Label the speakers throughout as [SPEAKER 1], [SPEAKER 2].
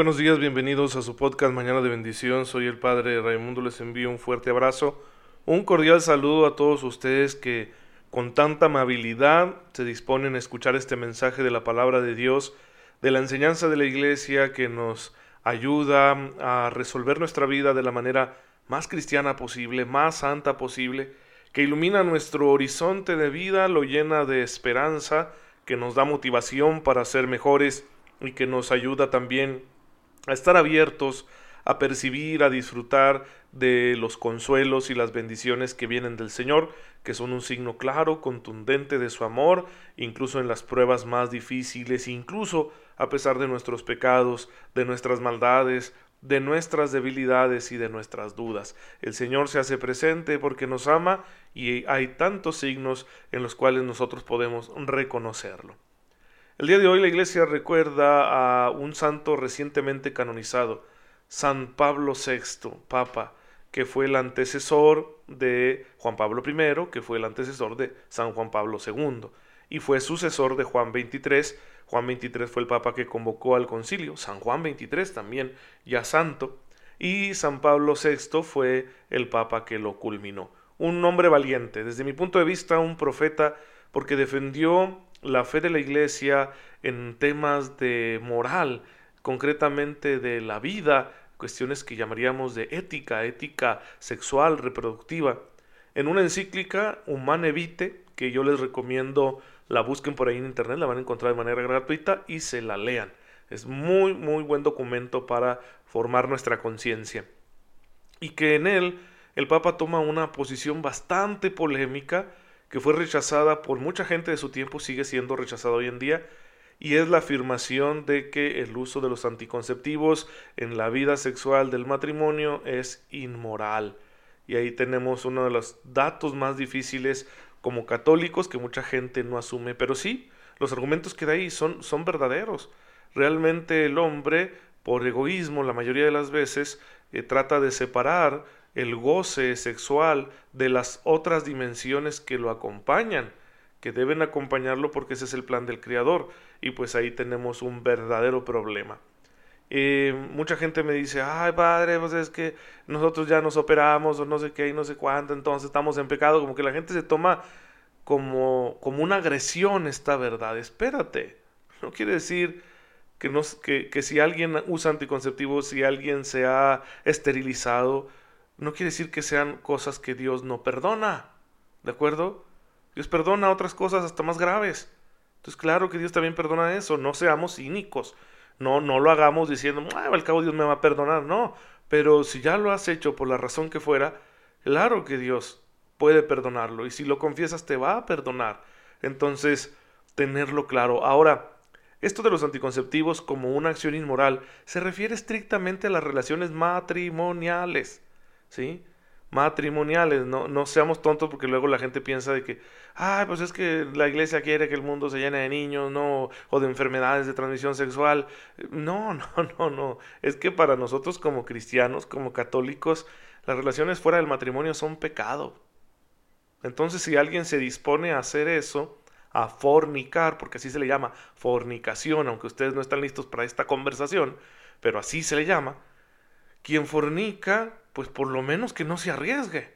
[SPEAKER 1] Buenos días, bienvenidos a su podcast Mañana de Bendición. Soy el Padre Raimundo, les envío un fuerte abrazo, un cordial saludo a todos ustedes que con tanta amabilidad se disponen a escuchar este mensaje de la palabra de Dios, de la enseñanza de la iglesia que nos ayuda a resolver nuestra vida de la manera más cristiana posible, más santa posible, que ilumina nuestro horizonte de vida, lo llena de esperanza, que nos da motivación para ser mejores y que nos ayuda también a estar abiertos a percibir, a disfrutar de los consuelos y las bendiciones que vienen del Señor, que son un signo claro, contundente de su amor, incluso en las pruebas más difíciles, incluso a pesar de nuestros pecados, de nuestras maldades, de nuestras debilidades y de nuestras dudas. El Señor se hace presente porque nos ama y hay tantos signos en los cuales nosotros podemos reconocerlo. El día de hoy la iglesia recuerda a un santo recientemente canonizado, San Pablo VI, Papa, que fue el antecesor de Juan Pablo I, que fue el antecesor de San Juan Pablo II, y fue sucesor de Juan XXIII. Juan XXIII fue el Papa que convocó al concilio, San Juan XXIII también, ya santo, y San Pablo VI fue el Papa que lo culminó. Un hombre valiente, desde mi punto de vista, un profeta, porque defendió la fe de la Iglesia en temas de moral, concretamente de la vida, cuestiones que llamaríamos de ética, ética sexual, reproductiva. En una encíclica, Humane Vitae, que yo les recomiendo la busquen por ahí en internet, la van a encontrar de manera gratuita y se la lean. Es muy, muy buen documento para formar nuestra conciencia. Y que en él el Papa toma una posición bastante polémica que fue rechazada por mucha gente de su tiempo, sigue siendo rechazada hoy en día, y es la afirmación de que el uso de los anticonceptivos en la vida sexual del matrimonio es inmoral. Y ahí tenemos uno de los datos más difíciles como católicos que mucha gente no asume, pero sí, los argumentos que da ahí son, son verdaderos. Realmente el hombre, por egoísmo, la mayoría de las veces, eh, trata de separar el goce sexual de las otras dimensiones que lo acompañan que deben acompañarlo porque ese es el plan del Creador. Y pues ahí tenemos un verdadero problema. Eh, mucha gente me dice, ay padre, pues es que nosotros ya nos operamos o no sé qué y no sé cuánto, entonces estamos en pecado, como que la gente se toma como, como una agresión esta verdad. Espérate, no quiere decir que, que, que si alguien usa anticonceptivos, si alguien se ha esterilizado, no quiere decir que sean cosas que Dios no perdona, ¿de acuerdo? Dios perdona otras cosas hasta más graves. Entonces, claro que Dios también perdona eso. No seamos cínicos. No, no lo hagamos diciendo, ah, al cabo Dios me va a perdonar. No. Pero si ya lo has hecho por la razón que fuera, claro que Dios puede perdonarlo. Y si lo confiesas, te va a perdonar. Entonces, tenerlo claro. Ahora, esto de los anticonceptivos como una acción inmoral se refiere estrictamente a las relaciones matrimoniales. ¿Sí? matrimoniales, no, no seamos tontos porque luego la gente piensa de que, ay, pues es que la iglesia quiere que el mundo se llene de niños, no, o de enfermedades de transmisión sexual. No, no, no, no. Es que para nosotros como cristianos, como católicos, las relaciones fuera del matrimonio son pecado. Entonces, si alguien se dispone a hacer eso, a fornicar, porque así se le llama fornicación, aunque ustedes no están listos para esta conversación, pero así se le llama, quien fornica pues por lo menos que no se arriesgue.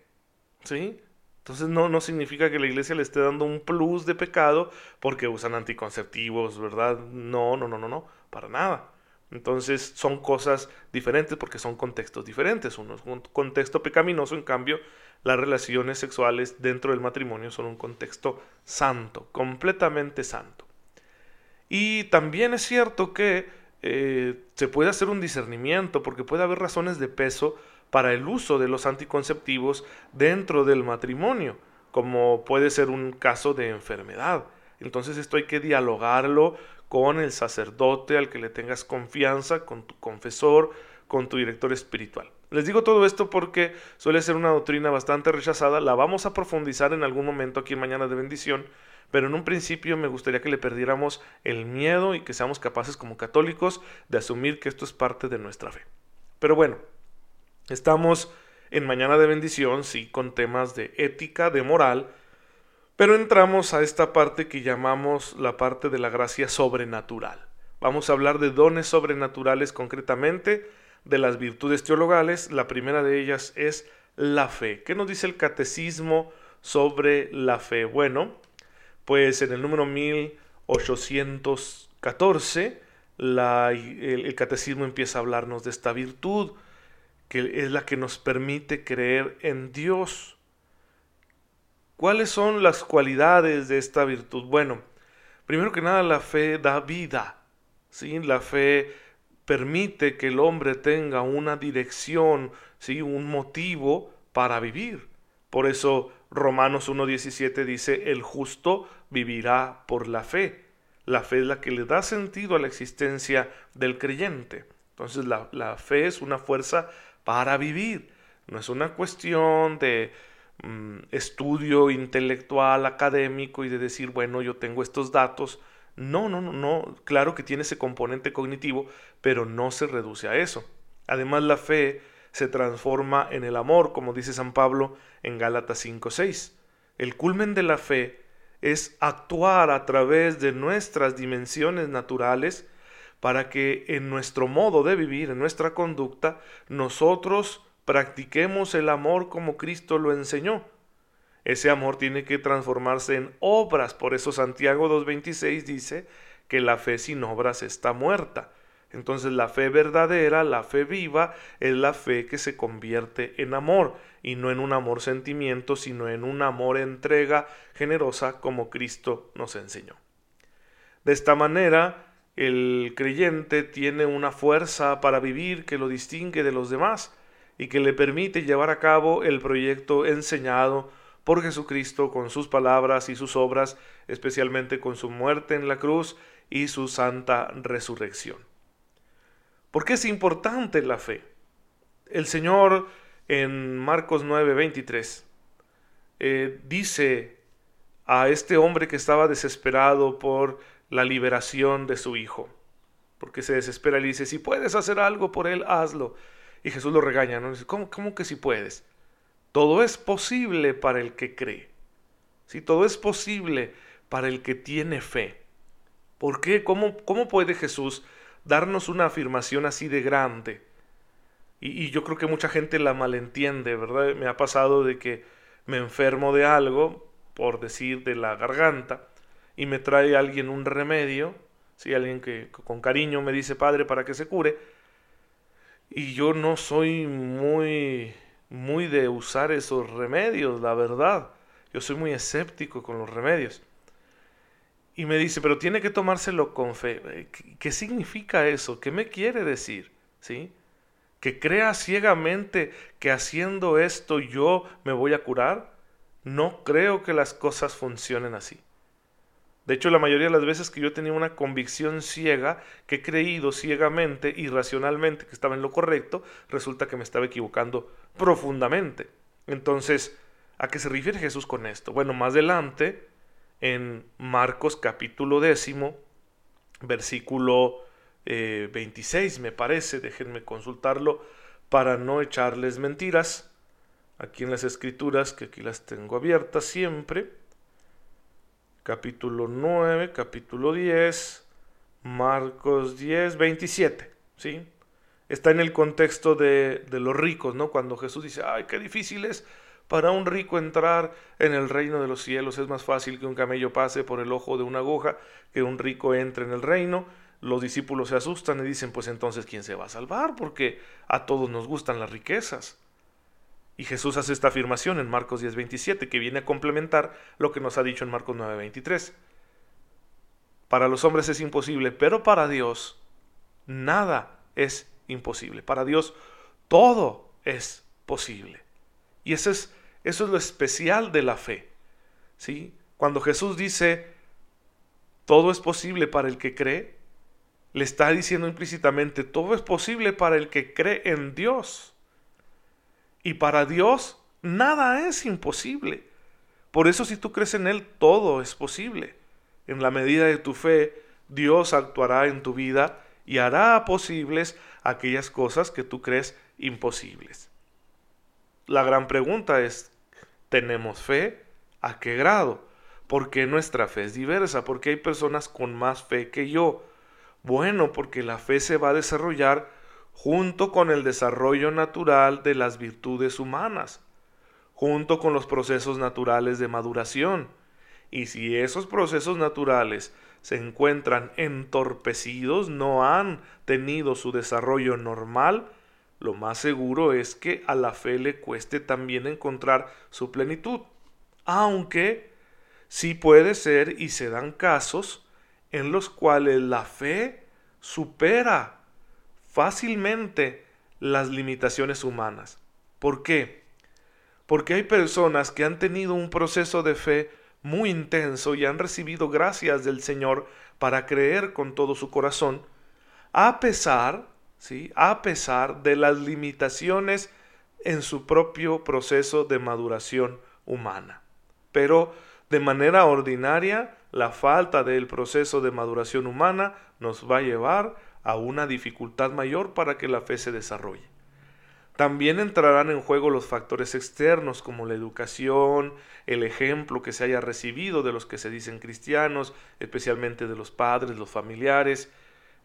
[SPEAKER 1] ¿Sí? Entonces no, no significa que la iglesia le esté dando un plus de pecado porque usan anticonceptivos, ¿verdad? No, no, no, no, no, para nada. Entonces son cosas diferentes porque son contextos diferentes. Uno es un contexto pecaminoso, en cambio las relaciones sexuales dentro del matrimonio son un contexto santo, completamente santo. Y también es cierto que eh, se puede hacer un discernimiento porque puede haber razones de peso para el uso de los anticonceptivos dentro del matrimonio, como puede ser un caso de enfermedad. Entonces esto hay que dialogarlo con el sacerdote al que le tengas confianza, con tu confesor, con tu director espiritual. Les digo todo esto porque suele ser una doctrina bastante rechazada, la vamos a profundizar en algún momento aquí en Mañana de Bendición, pero en un principio me gustaría que le perdiéramos el miedo y que seamos capaces como católicos de asumir que esto es parte de nuestra fe. Pero bueno, Estamos en Mañana de Bendición, sí, con temas de ética, de moral, pero entramos a esta parte que llamamos la parte de la gracia sobrenatural. Vamos a hablar de dones sobrenaturales concretamente, de las virtudes teologales. La primera de ellas es la fe. ¿Qué nos dice el catecismo sobre la fe? Bueno, pues en el número 1814 la, el, el catecismo empieza a hablarnos de esta virtud, que es la que nos permite creer en Dios. ¿Cuáles son las cualidades de esta virtud? Bueno, primero que nada la fe da vida. ¿sí? La fe permite que el hombre tenga una dirección, ¿sí? un motivo para vivir. Por eso Romanos 1.17 dice, el justo vivirá por la fe. La fe es la que le da sentido a la existencia del creyente. Entonces la, la fe es una fuerza para vivir. No es una cuestión de mm, estudio intelectual, académico y de decir, bueno, yo tengo estos datos. No, no, no, no. Claro que tiene ese componente cognitivo, pero no se reduce a eso. Además, la fe se transforma en el amor, como dice San Pablo en Gálatas 5:6. El culmen de la fe es actuar a través de nuestras dimensiones naturales para que en nuestro modo de vivir, en nuestra conducta, nosotros practiquemos el amor como Cristo lo enseñó. Ese amor tiene que transformarse en obras, por eso Santiago 2.26 dice que la fe sin obras está muerta. Entonces la fe verdadera, la fe viva, es la fe que se convierte en amor, y no en un amor sentimiento, sino en un amor entrega generosa como Cristo nos enseñó. De esta manera, el creyente tiene una fuerza para vivir que lo distingue de los demás y que le permite llevar a cabo el proyecto enseñado por Jesucristo con sus palabras y sus obras, especialmente con su muerte en la cruz y su santa resurrección. ¿Por qué es importante la fe? El Señor en Marcos 9:23 eh, dice a este hombre que estaba desesperado por la liberación de su hijo, porque se desespera y le dice, si puedes hacer algo por él, hazlo. Y Jesús lo regaña, ¿no? Dice, ¿cómo, cómo que si puedes? Todo es posible para el que cree. Si todo es posible para el que tiene fe. ¿Por qué? ¿Cómo, cómo puede Jesús darnos una afirmación así de grande. Y, yo creo que mucha gente la malentiende, ¿verdad? Me ha pasado de que me enfermo de algo, por decir de la garganta, y me trae alguien un remedio, ¿sí? alguien que con cariño me dice, Padre, para que se cure, y yo no soy muy, muy de usar esos remedios, la verdad. Yo soy muy escéptico con los remedios. Y me dice, pero tiene que tomárselo con fe. Eh, ¿Qué, significa eso? ¿Qué me quiere decir? ¿Sí? Que crea ciegamente que haciendo esto yo me voy a curar. No creo que las cosas funcionen así. De hecho, la mayoría de las veces que yo tenía una convicción ciega, que he creído ciegamente, irracionalmente, que estaba en lo correcto, resulta que me estaba equivocando profundamente. Entonces, ¿a qué se refiere Jesús con esto? Bueno, más adelante en Marcos capítulo décimo, versículo 26 eh, me parece, déjenme consultarlo para no echarles mentiras. Aquí en las escrituras, que aquí las tengo abiertas siempre, capítulo 9, capítulo 10, Marcos 10, 27, ¿sí? Está en el contexto de, de los ricos, ¿no? Cuando Jesús dice, ay, qué difícil es para un rico entrar en el reino de los cielos es más fácil que un camello pase por el ojo de una aguja, que un rico entre en el reino. Los discípulos se asustan y dicen, pues entonces, ¿quién se va a salvar? Porque a todos nos gustan las riquezas. Y Jesús hace esta afirmación en Marcos 10:27, que viene a complementar lo que nos ha dicho en Marcos 9:23. Para los hombres es imposible, pero para Dios nada es imposible. Para Dios todo es posible. Y eso es, eso es lo especial de la fe. ¿sí? Cuando Jesús dice, todo es posible para el que cree, le está diciendo implícitamente, todo es posible para el que cree en Dios. Y para Dios nada es imposible. Por eso si tú crees en Él, todo es posible. En la medida de tu fe, Dios actuará en tu vida y hará posibles aquellas cosas que tú crees imposibles. La gran pregunta es, ¿tenemos fe? ¿A qué grado? Porque nuestra fe es diversa? Porque hay personas con más fe que yo? Bueno, porque la fe se va a desarrollar junto con el desarrollo natural de las virtudes humanas, junto con los procesos naturales de maduración. Y si esos procesos naturales se encuentran entorpecidos, no han tenido su desarrollo normal, lo más seguro es que a la fe le cueste también encontrar su plenitud. Aunque sí puede ser y se dan casos en los cuales la fe supera fácilmente las limitaciones humanas. ¿Por qué? Porque hay personas que han tenido un proceso de fe muy intenso y han recibido gracias del Señor para creer con todo su corazón, a pesar, ¿sí? a pesar de las limitaciones en su propio proceso de maduración humana. Pero de manera ordinaria, la falta del proceso de maduración humana nos va a llevar a una dificultad mayor para que la fe se desarrolle. También entrarán en juego los factores externos como la educación, el ejemplo que se haya recibido de los que se dicen cristianos, especialmente de los padres, los familiares,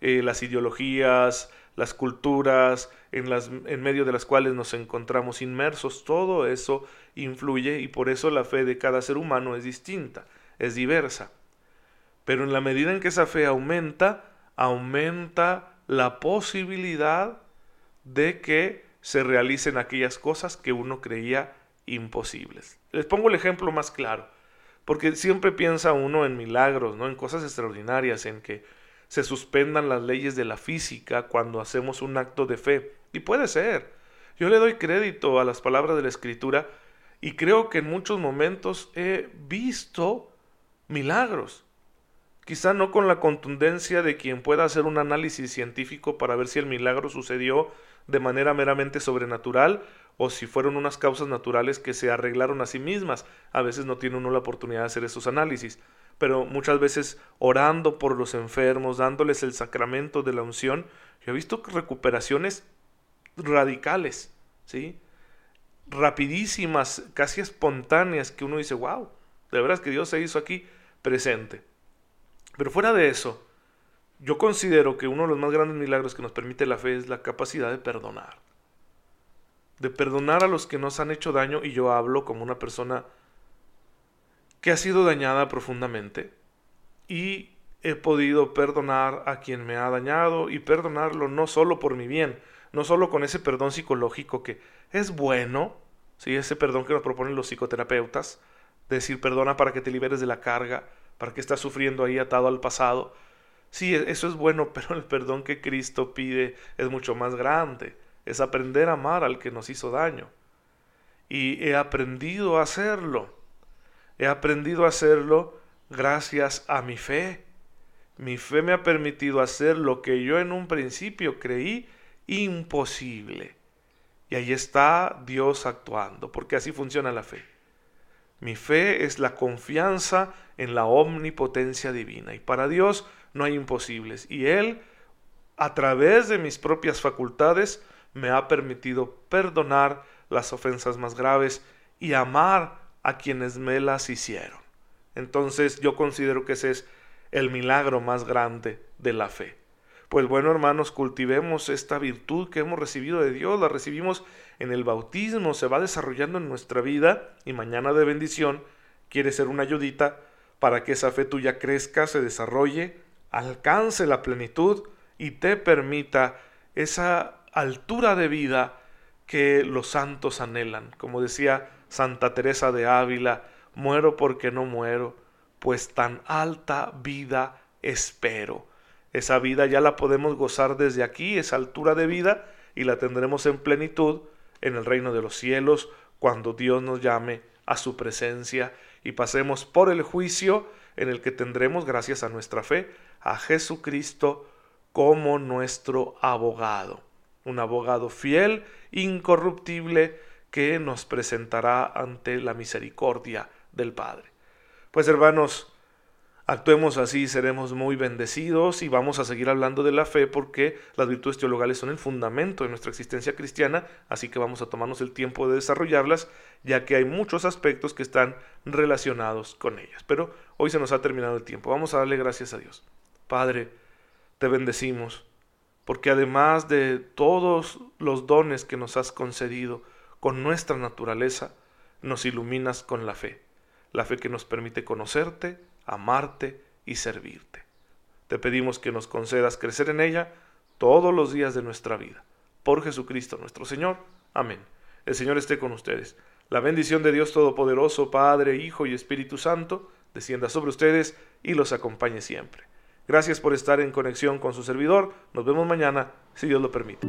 [SPEAKER 1] eh, las ideologías, las culturas en, las, en medio de las cuales nos encontramos inmersos, todo eso influye y por eso la fe de cada ser humano es distinta, es diversa. Pero en la medida en que esa fe aumenta, aumenta la posibilidad de que se realicen aquellas cosas que uno creía imposibles. Les pongo el ejemplo más claro, porque siempre piensa uno en milagros, ¿no? en cosas extraordinarias, en que se suspendan las leyes de la física cuando hacemos un acto de fe. Y puede ser. Yo le doy crédito a las palabras de la Escritura y creo que en muchos momentos he visto milagros. Quizá no con la contundencia de quien pueda hacer un análisis científico para ver si el milagro sucedió de manera meramente sobrenatural o si fueron unas causas naturales que se arreglaron a sí mismas. A veces no tiene uno la oportunidad de hacer esos análisis pero muchas veces orando por los enfermos, dándoles el sacramento de la unción, yo he visto recuperaciones radicales, ¿sí? Rapidísimas, casi espontáneas, que uno dice, wow, de veras que Dios se hizo aquí presente. Pero fuera de eso, yo considero que uno de los más grandes milagros que nos permite la fe es la capacidad de perdonar. De perdonar a los que nos han hecho daño, y yo hablo como una persona que ha sido dañada profundamente y he podido perdonar a quien me ha dañado y perdonarlo no solo por mi bien, no solo con ese perdón psicológico que es bueno, ¿sí? ese perdón que nos proponen los psicoterapeutas, decir perdona para que te liberes de la carga, para que estás sufriendo ahí atado al pasado. Sí, e-, eso es bueno, pero el perdón que Cristo pide es mucho más grande, es aprender a amar al que nos hizo daño. Y he aprendido a hacerlo He aprendido a hacerlo gracias a mi fe. Mi fe me ha permitido hacer lo que yo en un principio creí imposible. Y ahí está Dios actuando, porque así funciona la fe. Mi fe es la confianza en la omnipotencia divina. Y para Dios no hay imposibles. Y Él, a través de mis propias facultades, me ha permitido perdonar las ofensas más graves y amar a quienes me las hicieron. Entonces yo considero que ese es el milagro más grande de la fe. Pues bueno, hermanos, cultivemos esta virtud que hemos recibido de Dios, la recibimos en el bautismo, se va desarrollando en nuestra vida y mañana de bendición quiere ser una ayudita para que esa fe tuya crezca, se desarrolle, alcance la plenitud y te permita esa altura de vida que los santos anhelan. Como decía Santa Teresa de Ávila, muero porque no muero, pues tan alta vida espero. Esa vida ya la podemos gozar desde aquí, esa altura de vida, y la tendremos en plenitud en el reino de los cielos, cuando Dios nos llame a su presencia y pasemos por el juicio en el que tendremos, gracias a nuestra fe, a Jesucristo como nuestro abogado. Un abogado fiel, incorruptible, que nos presentará ante la misericordia del Padre. Pues hermanos, actuemos así, seremos muy bendecidos y vamos a seguir hablando de la fe porque las virtudes teologales son el fundamento de nuestra existencia cristiana, así que vamos a tomarnos el tiempo de desarrollarlas, ya que hay muchos aspectos que están relacionados con ellas. Pero hoy se nos ha terminado el tiempo, vamos a darle gracias a Dios. Padre, te bendecimos, porque además de todos los dones que nos has concedido con nuestra naturaleza, nos iluminas con la fe, la fe que nos permite conocerte, amarte y servirte. Te pedimos que nos concedas crecer en ella todos los días de nuestra vida. Por Jesucristo nuestro Señor. Amén. El Señor esté con ustedes. La bendición de Dios Todopoderoso, Padre, Hijo y Espíritu Santo, descienda sobre ustedes y los acompañe siempre. Gracias por estar en conexión con su servidor. Nos vemos mañana, si Dios lo permite.